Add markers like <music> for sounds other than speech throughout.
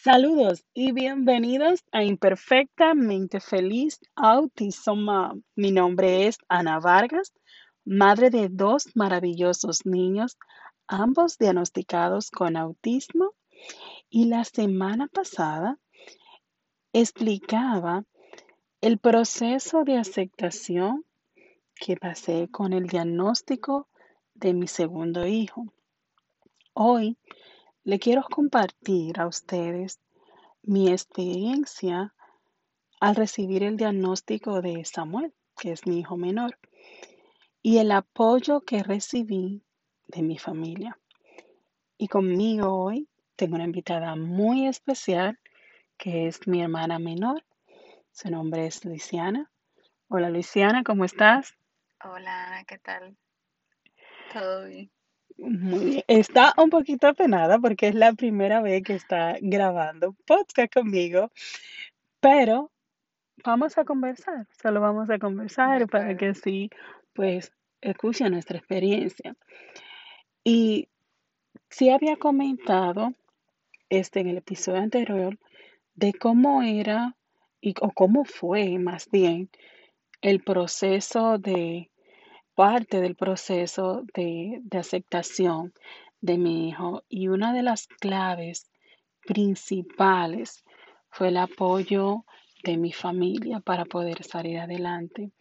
Saludos y bienvenidos a Imperfectamente Feliz Autism Mom. Mi nombre es Ana Vargas, madre de dos maravillosos niños, ambos diagnosticados con autismo. Y la semana pasada explicaba el proceso de aceptación que pasé con el diagnóstico de mi segundo hijo. Hoy le quiero compartir a ustedes mi experiencia al recibir el diagnóstico de Samuel, que es mi hijo menor, y el apoyo que recibí de mi familia. Y conmigo hoy tengo una invitada muy especial, que es mi hermana menor. Su nombre es Luisiana. Hola Luisiana, ¿cómo estás? Hola, ¿qué tal? ¿Todo bien? Muy. Está un poquito apenada porque es la primera vez que está grabando podcast conmigo, pero vamos a conversar, solo vamos a conversar para que así, pues, escuche nuestra experiencia. Y sí había comentado este en el episodio anterior de cómo era y o cómo fue más bien el proceso de parte del proceso de, de aceptación de mi hijo y una de las claves principales fue el apoyo de mi familia para poder salir adelante.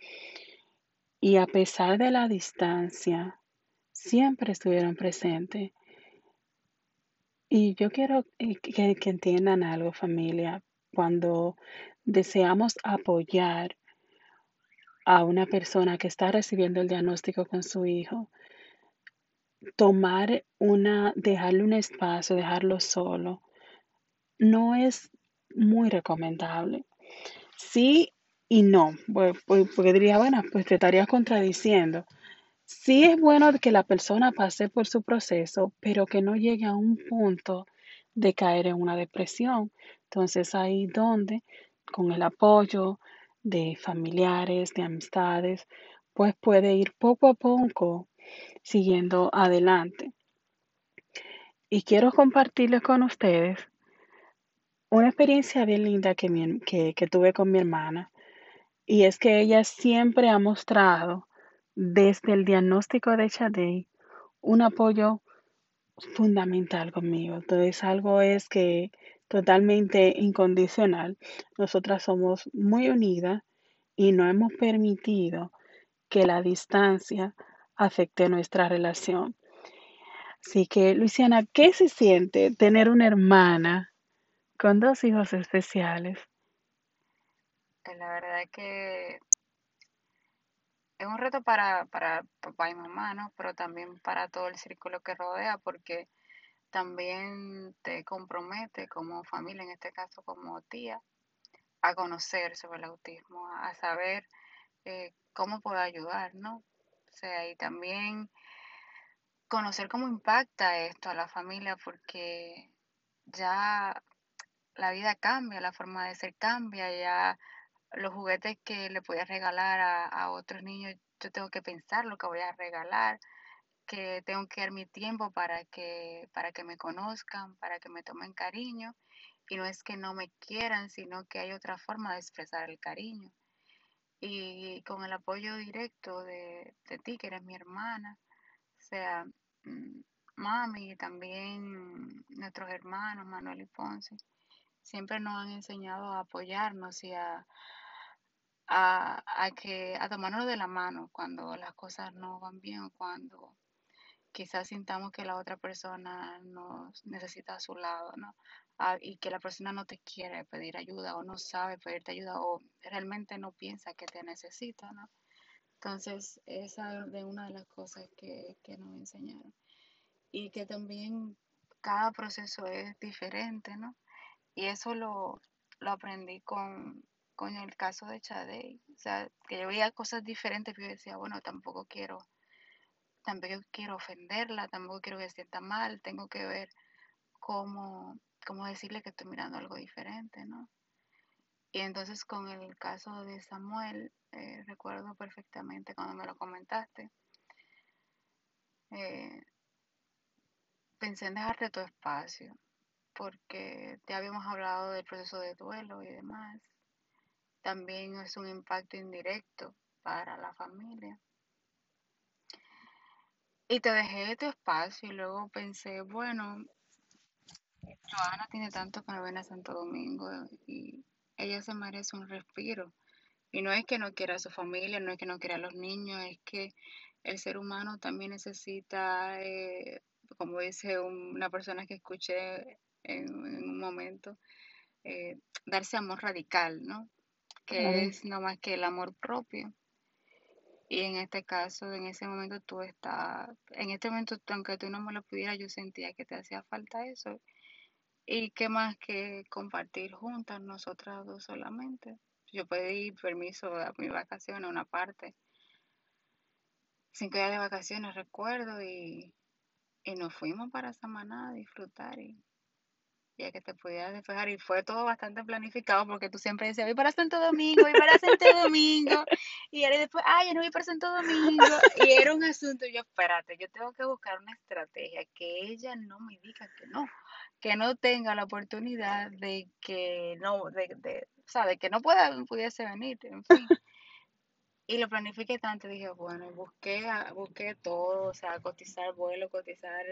Y a pesar de la distancia, siempre estuvieron presentes. Y yo quiero eh, que, que entiendan algo, familia, cuando deseamos apoyar a una persona que está recibiendo el diagnóstico con su hijo, tomar una, dejarle un espacio, dejarlo solo, no es muy recomendable. Sí y no, pues, pues, porque diría, bueno, pues te estaría contradiciendo. Sí es bueno que la persona pase por su proceso, pero que no llegue a un punto de caer en una depresión. Entonces ahí donde, con el apoyo de familiares, de amistades, pues puede ir poco a poco siguiendo adelante. Y quiero compartirles con ustedes una experiencia bien linda que, mi- que, que tuve con mi hermana. Y es que ella siempre ha mostrado desde el diagnóstico de Chadey un apoyo fundamental conmigo. Entonces, algo es que totalmente incondicional. Nosotras somos muy unidas y no hemos permitido que la distancia afecte nuestra relación. Así que, Luciana, ¿qué se siente tener una hermana con dos hijos especiales? Eh, La verdad que es un reto para, para papá y mamá, ¿no? Pero también para todo el círculo que rodea, porque también te compromete como familia, en este caso como tía, a conocer sobre el autismo, a saber eh, cómo puedo ayudar, ¿no? O sea, y también conocer cómo impacta esto a la familia, porque ya la vida cambia, la forma de ser cambia, ya los juguetes que le podía regalar a, a otros niños, yo tengo que pensar lo que voy a regalar, que tengo que dar mi tiempo para que, para que me conozcan, para que me tomen cariño. Y no es que no me quieran, sino que hay otra forma de expresar el cariño. Y con el apoyo directo de, de ti, que eres mi hermana, o sea, mm, mami y también nuestros hermanos, Manuel y Ponce, siempre nos han enseñado a apoyarnos y a, a, a que, a tomarnos de la mano cuando las cosas no van bien o cuando quizás sintamos que la otra persona nos necesita a su lado, ¿no? Ah, y que la persona no te quiere pedir ayuda o no sabe pedirte ayuda o realmente no piensa que te necesita, ¿no? Entonces, esa es una de las cosas que, que nos enseñaron. Y que también cada proceso es diferente, ¿no? Y eso lo, lo aprendí con, con el caso de Chadey. O sea, que yo veía cosas diferentes, pero yo decía, bueno, tampoco quiero, tampoco quiero ofenderla, tampoco quiero que se sienta mal, tengo que ver cómo, cómo decirle que estoy mirando algo diferente, ¿no? Y entonces con el caso de Samuel, eh, recuerdo perfectamente cuando me lo comentaste, eh, pensé en dejarte tu espacio, porque ya habíamos hablado del proceso de duelo y demás. También es un impacto indirecto para la familia. Y te dejé tu espacio y luego pensé, bueno, Joana tiene tanto que no viene a Santo Domingo y ella se merece un respiro. Y no es que no quiera a su familia, no es que no quiera a los niños, es que el ser humano también necesita, eh, como dice una persona que escuché en, un momento, eh, darse amor radical, ¿no? Que es no más que el amor propio. Y en este caso, en ese momento tú estás, en este momento, aunque tú no me lo pudieras, yo sentía que te hacía falta eso. Y qué más que compartir juntas, nosotras dos solamente. Yo pedí permiso a mi vacación a una parte. Cinco días de vacaciones, recuerdo, y, y nos fuimos para Samaná a disfrutar y que te pudieras despejar y fue todo bastante planificado porque tú siempre decías, voy para Santo Domingo, voy para Santo Domingo y ahora después, ay, yo no voy para Santo Domingo y era un asunto, yo espérate, yo tengo que buscar una estrategia que ella no me diga que no, que no tenga la oportunidad de que no, de, de o sea, de que no pueda, pudiese venir, en fin. Y lo planifiqué tanto, dije, bueno, busqué, busqué todo, o sea, cotizar vuelo, cotizar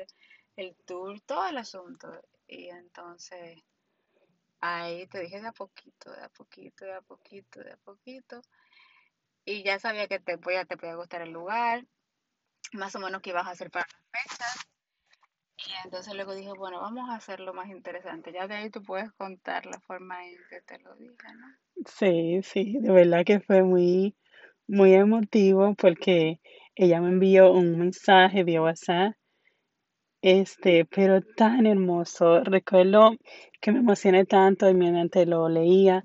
el tour, todo el asunto. Y entonces ahí te dije de a poquito, de a poquito, de a poquito, de a poquito. Y ya sabía que te podía, te podía gustar el lugar, más o menos que ibas a hacer para las fechas. Y entonces luego dije, bueno, vamos a hacerlo más interesante. Ya de ahí tú puedes contar la forma en que te lo dije, ¿no? Sí, sí, de verdad que fue muy, muy emotivo porque ella me envió un mensaje vía WhatsApp este, pero tan hermoso. Recuerdo que me emocioné tanto y mientras lo leía,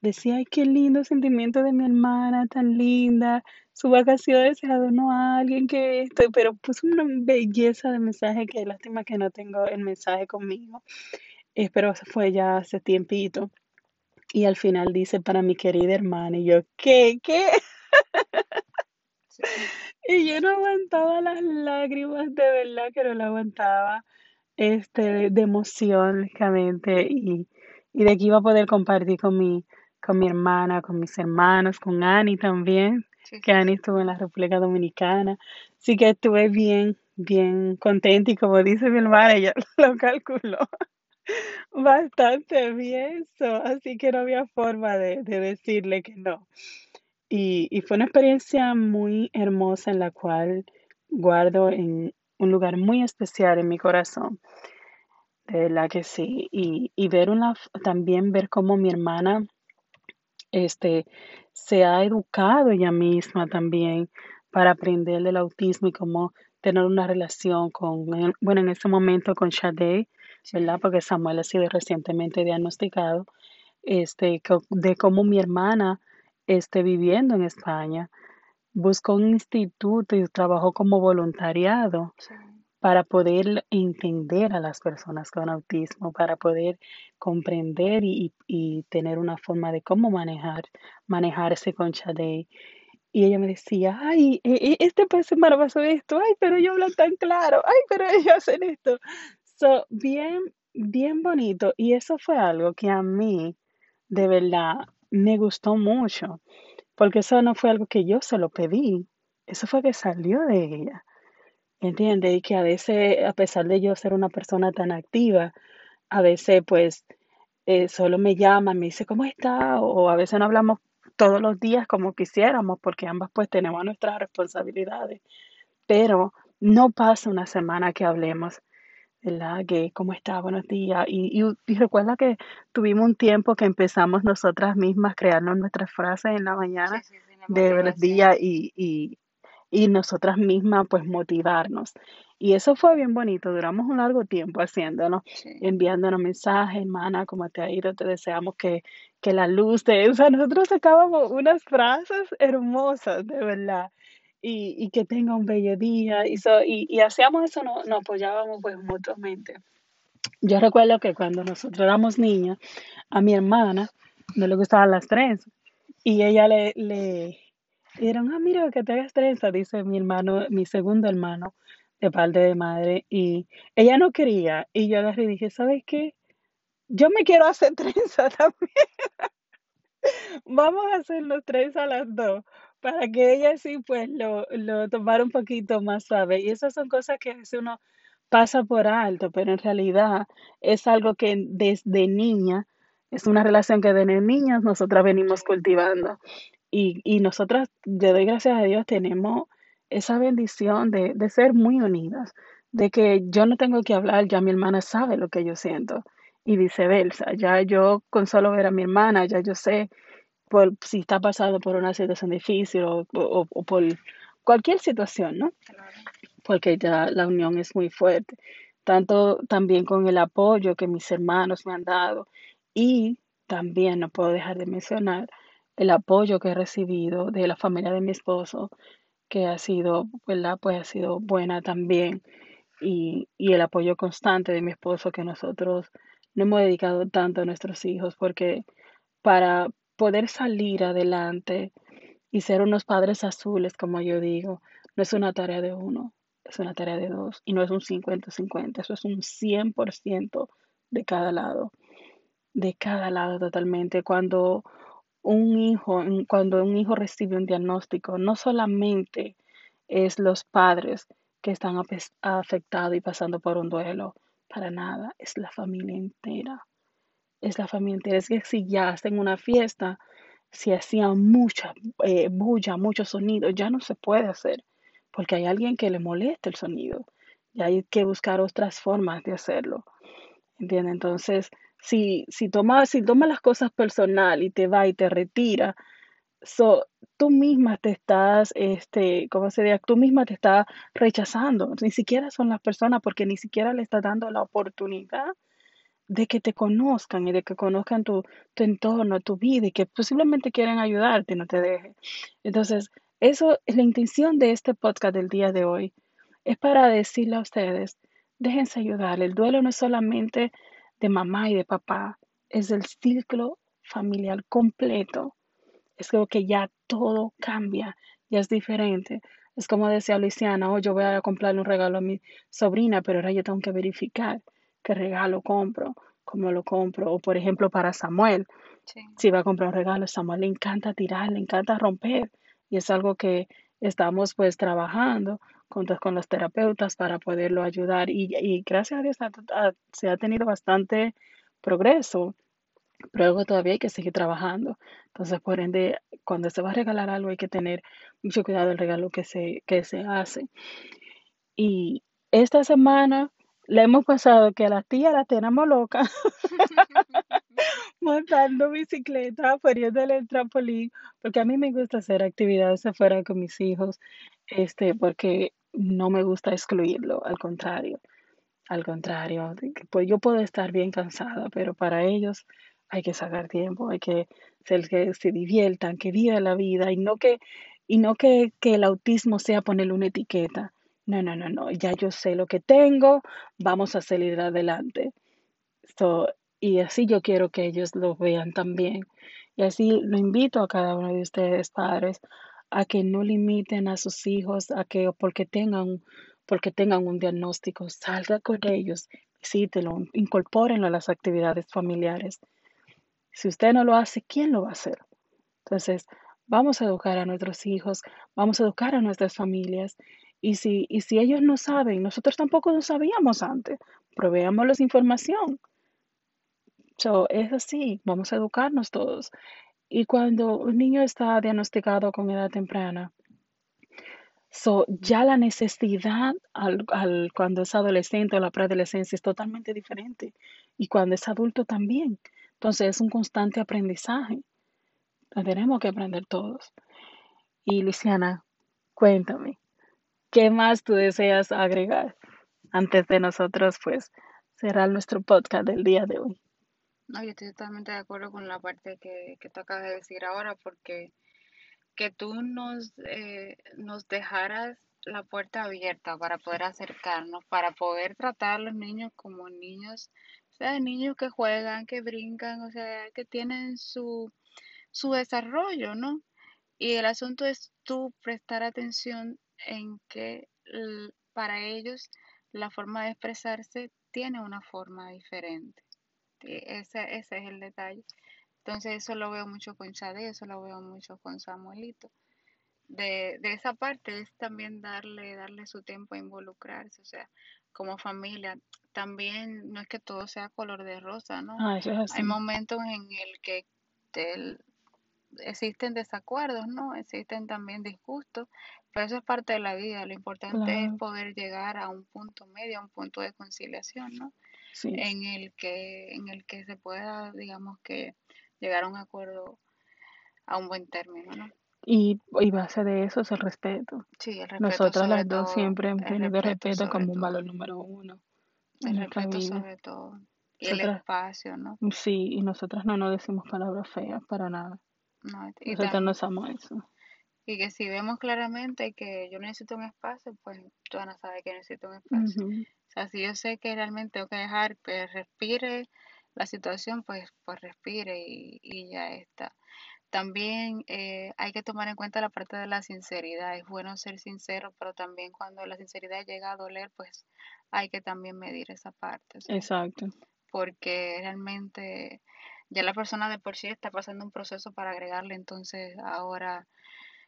decía, ay, qué lindo sentimiento de mi hermana, tan linda. Su vacaciones se adornó a alguien que esto, pero puso una belleza de mensaje que lástima que no tengo el mensaje conmigo. Eh, pero fue ya hace tiempito. Y al final dice para mi querida hermana, y yo, ¿qué? ¿Qué? <laughs> <laughs> Y yo no aguantaba las lágrimas, de verdad que no la aguantaba, este, de emoción, lógicamente, y, y de que iba a poder compartir con mi, con mi hermana, con mis hermanos, con Ani también, que Ani estuvo en la República Dominicana. Así que estuve bien, bien contenta y como dice mi hermana, ella <laughs> lo calculó <laughs> bastante bien, así que no había forma de, de decirle que no. Y, fue una experiencia muy hermosa en la cual guardo en un lugar muy especial en mi corazón. De verdad que sí. Y, y ver una, también ver cómo mi hermana este, se ha educado ella misma también para aprender del autismo y cómo tener una relación con, bueno, en ese momento con Shade, ¿verdad? Porque Samuel ha sido recientemente diagnosticado, este, de cómo mi hermana esté viviendo en España, buscó un instituto y trabajó como voluntariado para poder entender a las personas con autismo, para poder comprender y, tener una forma de cómo manejar, manejarse con Shadei. Y ella me decía, ay, e, e, este puede ser maravilloso esto, ay, pero ellos hablan tan claro, ay, pero ellos hacen esto. So, bien, bien bonito. Y eso fue algo que a mí, de verdad, me gustó mucho, porque eso no fue algo que yo se lo pedí, eso fue que salió de ella. ¿Entiendes? Y que a veces, a pesar de yo ser una persona tan activa, a veces pues eh, solo me llama, me dice, ¿cómo está? O a veces no hablamos todos los días como quisiéramos, porque ambas pues tenemos nuestras responsabilidades. Pero no pasa una semana que hablemos ¿verdad? Que cómo está, buenos días. Y, y, recuerda que tuvimos un tiempo que empezamos nosotras mismas crearnos nuestras frases en la mañana de buenos días y, y, y nosotras mismas pues motivarnos. Y eso fue bien bonito, duramos un largo tiempo haciéndolo, enviándonos mensajes, hermana, ¿cómo te ha ido? Te deseamos que, que la luz de... O sea, nosotros sacábamos unas frases hermosas, de verdad y, y que tenga un bello día. Y, y, hacíamos eso, nos, apoyábamos pues mutuamente. Yo recuerdo que cuando nosotros éramos niñas, a mi hermana no le gustaban las trenzas. Y ella le, le dijeron, ah, mira, que te hagas trenzas, dice mi hermano, mi segundo hermano, de padre de madre. Y ella no quería. Y yo agarré y dije, ¿sabes qué? yo me quiero hacer <laughs> trenza también. Vamos a hacer los tres a las dos para que ella sí pues lo, lo tomara un poquito más suave. Y esas son cosas que a veces uno pasa por alto, pero en realidad es algo que desde niña, es una relación que desde niñas nosotras venimos cultivando. Y, y nosotras, le doy gracias a Dios, tenemos esa bendición de, de ser muy unidas, de que yo no tengo que hablar, ya mi hermana sabe lo que yo siento y viceversa. Ya yo con solo ver a mi hermana, ya yo sé por, si está pasando por una situación difícil o, o- o por cualquier situación, ¿no? Porque ya la unión es muy fuerte. Tanto también con el apoyo que mis hermanos me han dado y también no puedo dejar de mencionar el apoyo que he recibido de la familia de mi esposo, que ha sido, ¿verdad? Pues ha sido buena también y, y el apoyo constante de mi esposo que nosotros no hemos dedicado tanto a nuestros hijos porque para poder salir adelante y ser unos padres azules, como yo digo, no es una tarea de uno, es una tarea de dos y no es un 50-50, eso es un 100% de cada lado, de cada lado totalmente. Cuando un hijo, cuando un hijo recibe un diagnóstico, no solamente es los padres que están afectados y pasando por un duelo, para nada, es la familia entera es la familia entera. Es que si ya hacen una fiesta, si hacían mucha eh, bulla, mucho sonido, ya no se puede hacer, porque hay alguien que le molesta el sonido. Y hay que buscar otras formas de hacerlo. ¿Entiendes? Entonces, si, si tomas si toma las cosas personal y te va y te retira, so, tú misma te estás, este, ¿cómo se dice? Tú misma te estás rechazando. Ni siquiera son las personas porque ni siquiera le estás dando la oportunidad de que te conozcan y de que conozcan tu, tu entorno, tu vida y que posiblemente quieran ayudarte y no te dejen. Entonces, eso es la intención de este podcast del día de hoy. Es para decirle a ustedes, déjense ayudar. El duelo no es solamente de mamá y de papá, es el ciclo familiar completo. Es como que ya todo cambia, ya es diferente. Es como decía Luisiana, oh, yo voy a comprarle un regalo a mi sobrina, pero ahora yo tengo que verificar qué regalo compro, cómo lo compro. O por ejemplo, para Samuel, Sí, si va a comprar un regalo, Samuel le encanta tirar, le encanta romper. Y es algo que estamos pues trabajando juntos con los terapeutas para poderlo ayudar. Y, y gracias a Dios se ha tenido bastante progreso pero algo todavía hay que seguir trabajando. Entonces, por ende, cuando se va a regalar algo hay que tener mucho cuidado del regalo que se, que se hace. Y esta semana le hemos pasado que a la tía la tenemos loca <laughs> <laughs> montando bicicleta, poniéndole el trampolín, porque a mí me gusta hacer actividades afuera con mis hijos, este, porque no me gusta excluirlo, al contrario. Al contrario, pues yo puedo estar bien cansada, pero para ellos hay que sacar tiempo, hay que ser que se diviertan, que vivan la vida y no que, y no que, que el autismo sea ponerle una etiqueta. No, no, no, no, ya yo sé lo que tengo, vamos a salir adelante. So, y así yo quiero que ellos lo vean también. Y así lo invito a cada uno de ustedes, padres, a que no limiten a sus hijos a que porque tengan, porque tengan un diagnóstico, salga con ellos, visítelo, incorpórenlo a las actividades familiares. Si usted no lo hace, ¿quién lo va a hacer? Entonces, vamos a educar a nuestros hijos, vamos a educar a nuestras familias. Y si, y si ellos no saben, nosotros tampoco lo sabíamos antes, proveámosles información. So, es así, vamos a educarnos todos. Y cuando un niño está diagnosticado con edad temprana, so, ya la necesidad al, al- cuando es adolescente o la preadolescencia es totalmente diferente. Y cuando es adulto también. Entonces es un constante aprendizaje. Tenemos que aprender todos. Y Luciana, cuéntame, ¿qué más tú deseas agregar antes de nosotros, pues, cerrar nuestro podcast del día de hoy? no, yo estoy totalmente de acuerdo con la parte que, que tú acabas de decir ahora, porque que tú nos, eh, nos dejaras la puerta abierta para poder acercarnos, para poder tratar a los niños como niños, o sea, niños que juegan, que brincan, o sea, que tienen su, su desarrollo, ¿no? Y el asunto es tú prestar atención en que para ellos la forma de expresarse tiene una forma diferente. ese, ese es el detalle. Entonces eso lo veo mucho con Chade, eso lo veo mucho con Samuelito. De, de esa parte es también darle, darle su tiempo a involucrarse, o sea, como familia. También no es que todo sea color de rosa, ¿no? Ah. Hay momentos en el que existen desacuerdos, ¿no? Existen también disgustos, pero eso es parte de la vida. Lo importante es poder llegar a un punto medio, a un punto de conciliación, ¿no? Sí. En el que, en el que se pueda, digamos que, llegar a un acuerdo a un buen término, ¿no? Y, y base de eso es el respeto. Sí, el respeto. Nosotras las dos todo, siempre hemos el tenido el respeto como un valor número uno el respeto vida. sobre todo. Y el espacio, ¿no? sí, y nosotras no nos decimos palabras feas para nada. No, y, Nosotras tam- no somos eso. Y que si vemos claramente que yo necesito un espacio, pues tú van a saber que necesito un espacio. O sea, si yo sé que realmente tengo que dejar que respire la situación, pues, pues respire y, y ya está. También eh, hay que tomar en cuenta la parte de la sinceridad. Es bueno ser sincero, pero también cuando la sinceridad llega a doler, pues hay que también medir esa parte. Exacto. porque realmente ya la persona de por sí está pasando un proceso para agregarle, entonces ahora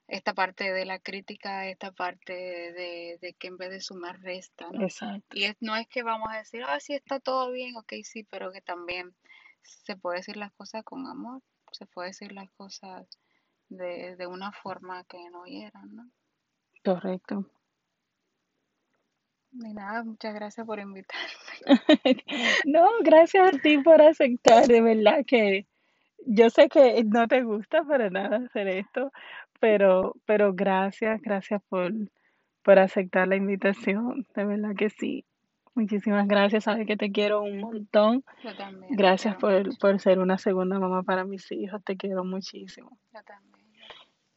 esta parte de la crítica, esta parte de, de que en vez de sumar resta, ¿no? Exacto. Y es, no es que vamos a decir, ah, sí está todo bien, ok, sí, pero que también se puede decir las cosas con amor, se puede decir las cosas de, de una forma que no hieran, ¿no? Correcto. Y nada, muchas gracias por invitarme. <laughs> No, gracias a ti por aceptar, de verdad que yo sé que no te gusta para nada hacer esto, pero, pero gracias, gracias por, por aceptar la invitación, de verdad que sí. Muchísimas gracias, sabes que te quiero un montón. Yo también, Gracias por, por ser una segunda mamá para mis hijos, te quiero muchísimo. Yo también.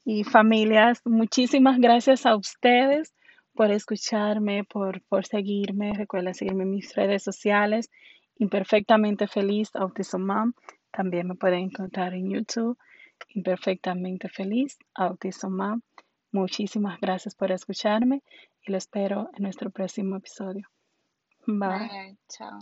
Y familias, muchísimas gracias a ustedes por escucharme, por, por seguirme. Recuerda seguirme en mis redes sociales, Imperfectamente Feliz Autism Mom. También me pueden encontrar en YouTube, Imperfectamente Feliz Autism Mom. Muchísimas gracias por escucharme y lo espero en nuestro próximo episodio. Bye. Bye, chao.